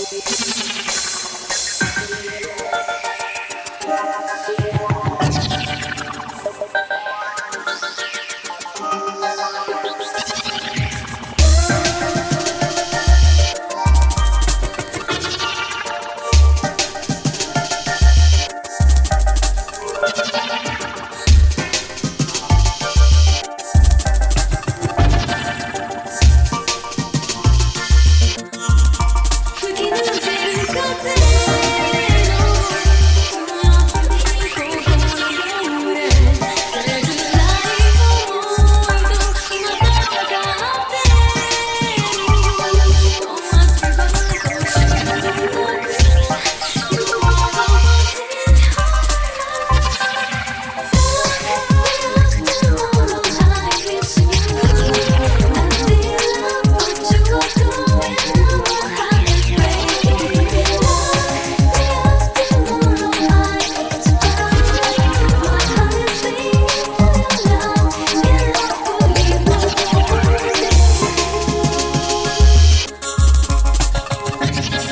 Thank you. Jesus.